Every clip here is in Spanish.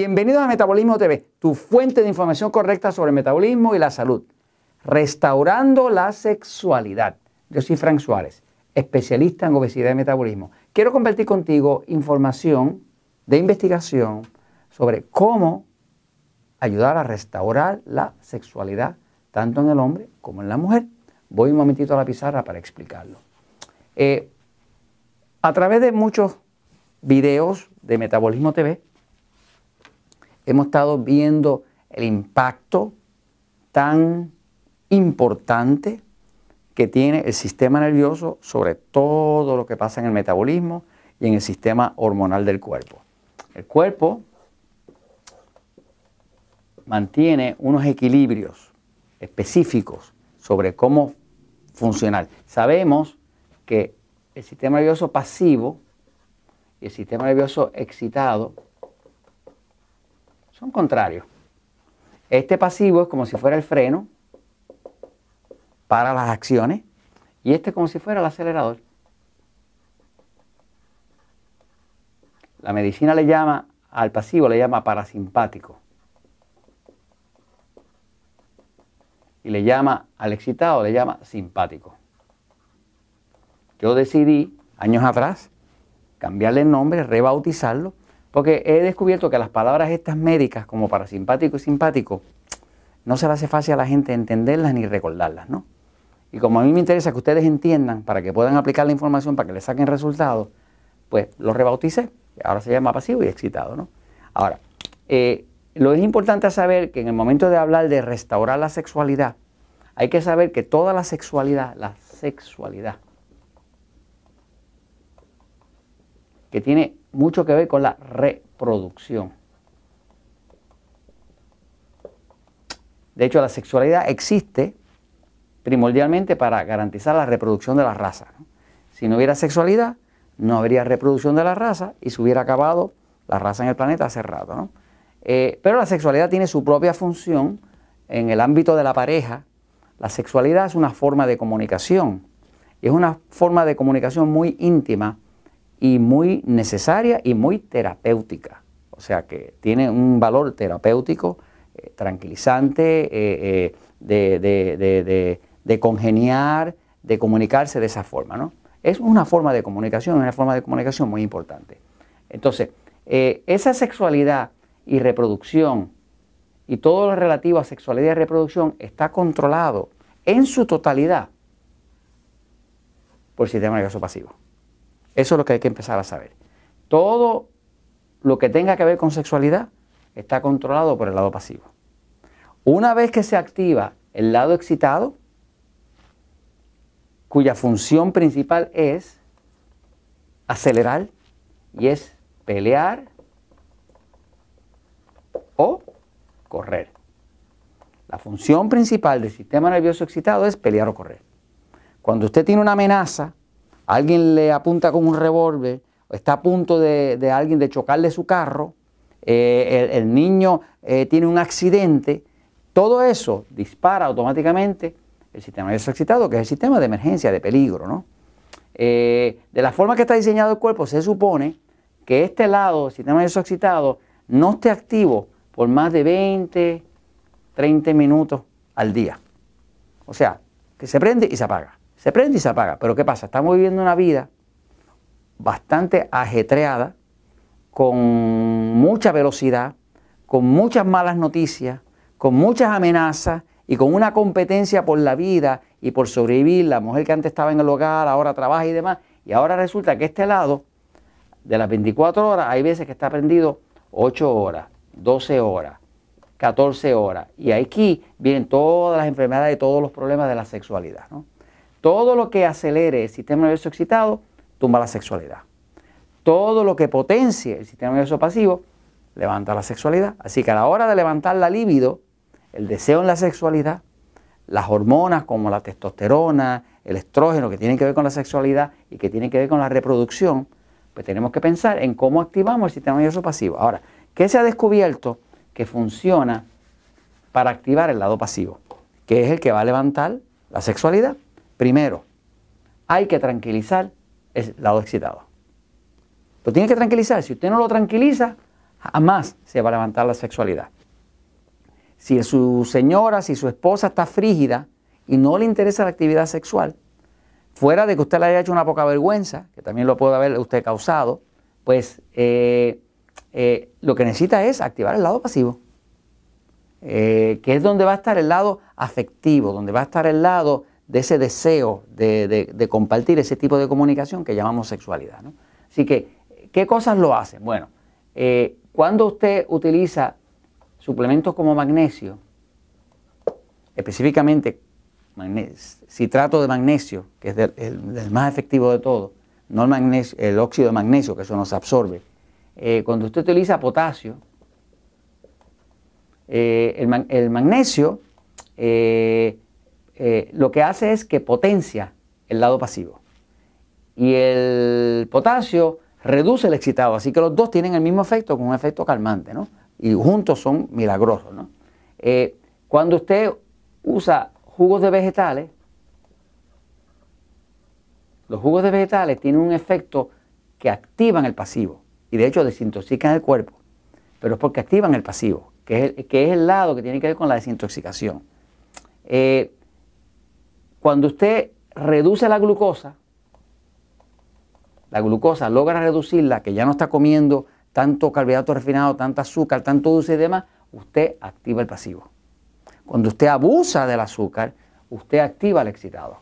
Bienvenidos a Metabolismo TV, tu fuente de información correcta sobre el metabolismo y la salud. Restaurando la sexualidad. Yo soy Frank Suárez, especialista en obesidad y metabolismo. Quiero compartir contigo información de investigación sobre cómo ayudar a restaurar la sexualidad tanto en el hombre como en la mujer. Voy un momentito a la pizarra para explicarlo. Eh, a través de muchos videos de Metabolismo TV, hemos estado viendo el impacto tan importante que tiene el sistema nervioso sobre todo lo que pasa en el metabolismo y en el sistema hormonal del cuerpo. El cuerpo mantiene unos equilibrios específicos sobre cómo funcionar. Sabemos que el sistema nervioso pasivo y el sistema nervioso excitado son contrarios. Este pasivo es como si fuera el freno para las acciones y este como si fuera el acelerador. La medicina le llama al pasivo, le llama parasimpático. Y le llama al excitado, le llama simpático. Yo decidí años atrás cambiarle el nombre, rebautizarlo porque he descubierto que las palabras estas médicas, como parasimpático y simpático, no se le hace fácil a la gente entenderlas ni recordarlas, ¿no? Y como a mí me interesa que ustedes entiendan para que puedan aplicar la información, para que le saquen resultados, pues lo rebauticé. Ahora se llama pasivo y excitado, ¿no? Ahora, eh, lo es importante saber que en el momento de hablar de restaurar la sexualidad, hay que saber que toda la sexualidad, la sexualidad, que tiene mucho que ver con la reproducción. De hecho, la sexualidad existe primordialmente para garantizar la reproducción de la raza. Si no hubiera sexualidad, no habría reproducción de la raza y se hubiera acabado la raza en el planeta hace rato. Eh, pero la sexualidad tiene su propia función en el ámbito de la pareja. La sexualidad es una forma de comunicación y es una forma de comunicación muy íntima y muy necesaria y muy terapéutica. O sea que tiene un valor terapéutico, eh, tranquilizante, eh, eh, de, congeniar, de comunicarse de esa forma. ¿no? Es una forma de comunicación, una forma de comunicación muy importante. Entonces, esa sexualidad y reproducción y todo lo relativo a sexualidad y reproducción está controlado en su totalidad por el sistema nervioso pasivo. Eso es lo que hay que empezar a saber. Todo lo que tenga que ver con sexualidad está controlado por el lado pasivo. Una vez que se activa el lado excitado, cuya función principal es acelerar y es pelear o correr. La función principal del sistema nervioso excitado es pelear o correr. Cuando usted tiene una amenaza, alguien le apunta con un revólver, está a punto de, alguien de chocarle su carro, eh, el, niño eh, tiene un accidente, todo eso dispara automáticamente el sistema nervioso excitado, que es el sistema de emergencia, de peligro. ¿no? Eh, de la forma que está diseñado el cuerpo, se supone que este lado del sistema nervioso excitado no esté activo por más de 20, 30 minutos al día. O sea, que se prende y se apaga. Se prende y se apaga. Pero ¿qué pasa? Estamos viviendo una vida bastante ajetreada, con mucha velocidad, con muchas malas noticias, con muchas amenazas y con una competencia por la vida y por sobrevivir. La mujer que antes estaba en el hogar, ahora trabaja y demás. Y ahora resulta que este lado, de las 24 horas, hay veces que está prendido 8 horas, 12 horas, 14 horas. Y aquí vienen todas las enfermedades y todos los problemas de la sexualidad. ¿no? Todo lo que acelere el sistema nervioso excitado tumba la sexualidad. Todo lo que potencie el sistema nervioso pasivo levanta la sexualidad. Así que a la hora de levantar la libido, el deseo en la sexualidad, las hormonas como la testosterona, el estrógeno que tienen que ver con la sexualidad y que tienen que ver con la reproducción, pues tenemos que pensar en cómo activamos el sistema nervioso pasivo. Ahora, ¿qué se ha descubierto que funciona para activar el lado pasivo? Que es el que va a levantar la sexualidad. Primero, hay que tranquilizar el lado excitado. Lo tiene que tranquilizar. Si usted no lo tranquiliza, jamás se va a levantar la sexualidad. Si su señora, si su esposa está frígida y no le interesa la actividad sexual, fuera de que usted le haya hecho una poca vergüenza, que también lo puede haber usted causado, pues eh, eh, lo que necesita es activar el lado pasivo, eh, que es donde va a estar el lado afectivo, donde va a estar el lado de ese deseo de, compartir ese tipo de comunicación que llamamos sexualidad. Así que, ¿qué cosas lo hacen? Bueno, cuando usted utiliza suplementos como magnesio, específicamente citrato de magnesio, que es el, más efectivo de todo, no el, magnesio, el óxido de magnesio, que eso no se absorbe. Eh, cuando usted utiliza potasio, eh, el, magnesio eh, lo que hace es que potencia el lado pasivo. Y el potasio reduce el excitado, así que los dos tienen el mismo efecto con un efecto calmante, ¿no? Y juntos son milagrosos, ¿no? cuando usted usa jugos de vegetales, los jugos de vegetales tienen un efecto que activan el pasivo y de hecho desintoxican el cuerpo, pero es porque activan el pasivo, que es el, que es el lado que tiene que ver con la desintoxicación. Eh, cuando usted reduce la glucosa, la glucosa logra reducirla, que ya no está comiendo tanto carbohidrato refinado, tanto azúcar, tanto dulce y demás, usted activa el pasivo. Cuando usted abusa del azúcar, usted activa el excitado.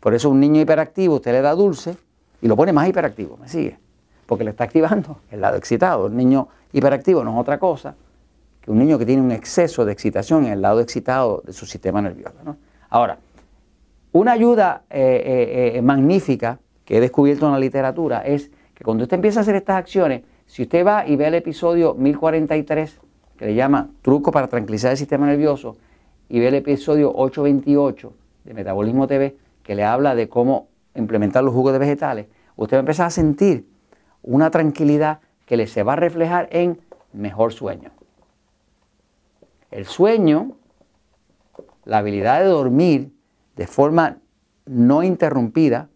Por eso un niño hiperactivo, usted le da dulce y lo pone más hiperactivo, ¿me sigue? Porque le está activando el lado excitado. El niño hiperactivo no es otra cosa que un niño que tiene un exceso de excitación en el lado excitado de su sistema nervioso. Ahora, una ayuda eh, eh, eh, magnífica que he descubierto en la literatura es que cuando usted empieza a hacer estas acciones, si usted va y ve el episodio 1043 que le llama Truco para tranquilizar el sistema nervioso, y ve el episodio 828 de Metabolismo TV, que le habla de cómo implementar los jugos de vegetales, usted va a empezar a sentir una tranquilidad que le se va a reflejar en mejor sueño. El sueño, la habilidad de dormir de forma no interrumpida,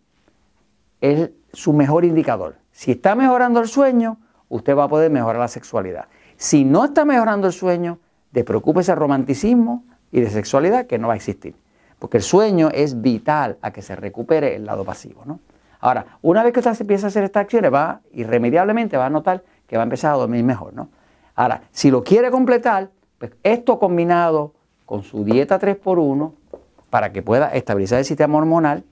es su mejor indicador. Si está mejorando el sueño, usted va a poder mejorar la sexualidad. Si no está mejorando el sueño, despreocúpese el romanticismo y de sexualidad que no va a existir. Porque el sueño es vital a que se recupere el lado pasivo. ¿no? Ahora, una vez que usted empieza a hacer estas acciones, va irremediablemente va a notar que va a empezar a dormir mejor. ¿no? Ahora, si lo quiere completar, pues esto combinado con su dieta 3x1 para que pueda estabilizar el sistema hormonal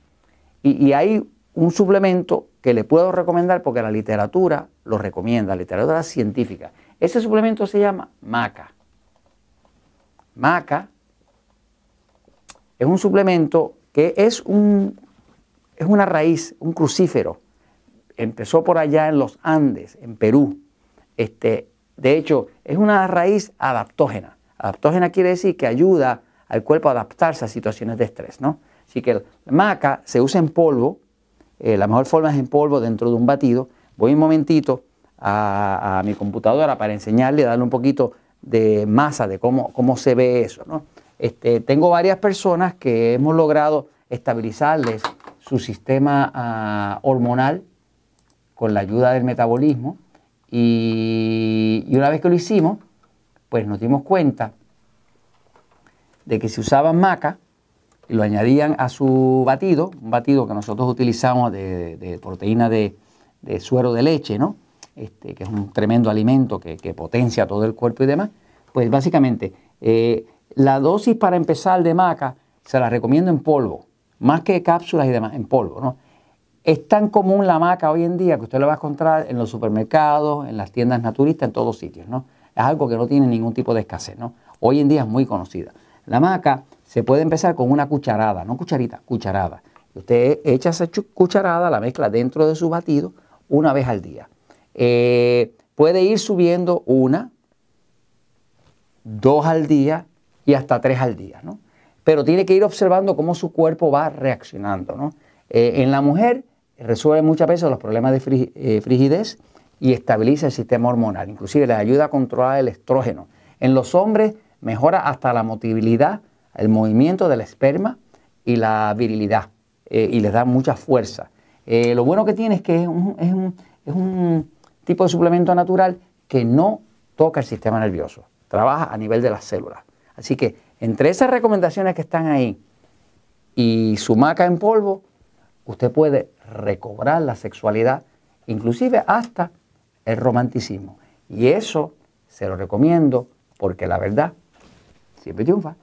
y, hay un suplemento que le puedo recomendar porque la literatura lo recomienda, la literatura científica. Ese suplemento se llama maca. Maca es un suplemento que es, un, es una raíz, un crucífero. Empezó por allá en los Andes, en Perú. Este, de hecho, es una raíz adaptógena. Adaptógena quiere decir que ayuda al cuerpo adaptarse a situaciones de estrés. ¿no? Así que la maca se usa en polvo. Eh, la mejor forma es en polvo dentro de un batido. Voy un momentito a, mi computadora para enseñarle, darle un poquito de masa de cómo, cómo se ve eso. ¿no? Este, tengo varias personas que hemos logrado estabilizarles su sistema ah, hormonal con la ayuda del metabolismo y, y, una vez que lo hicimos, pues nos dimos cuenta de que si usaban maca y lo añadían a su batido, un batido que nosotros utilizamos de, proteína de, suero de leche, ¿no? Este, que es un tremendo alimento que, potencia todo el cuerpo y demás, pues básicamente eh, la dosis para empezar de maca se la recomiendo en polvo, más que cápsulas y demás, en polvo. ¿no? Es tan común la maca hoy en día que usted la va a encontrar en los supermercados, en las tiendas naturistas, en todos sitios. ¿no? Es algo que no tiene ningún tipo de escasez. ¿no? Hoy en día es muy conocida. La maca se puede empezar con una cucharada, no cucharita, cucharada. Usted echa esa cucharada, la mezcla dentro de su batido una vez al día. Eh, puede ir subiendo una, dos al día y hasta tres al día, ¿no? Pero tiene que ir observando cómo su cuerpo va reaccionando, ¿no? Eh, en la mujer resuelve muchas veces los problemas de eh, frigidez y estabiliza el sistema hormonal, inclusive le ayuda a controlar el estrógeno. En los hombres mejora hasta la motilidad, el movimiento del esperma y la virilidad y les da mucha fuerza. lo bueno que tiene es que es un tipo de suplemento natural que no toca el sistema nervioso, trabaja a nivel de las células. Así que entre esas recomendaciones que están ahí y su maca en polvo, usted puede recobrar la sexualidad, inclusive hasta el romanticismo. Y eso se lo recomiendo porque la verdad هي 蒸发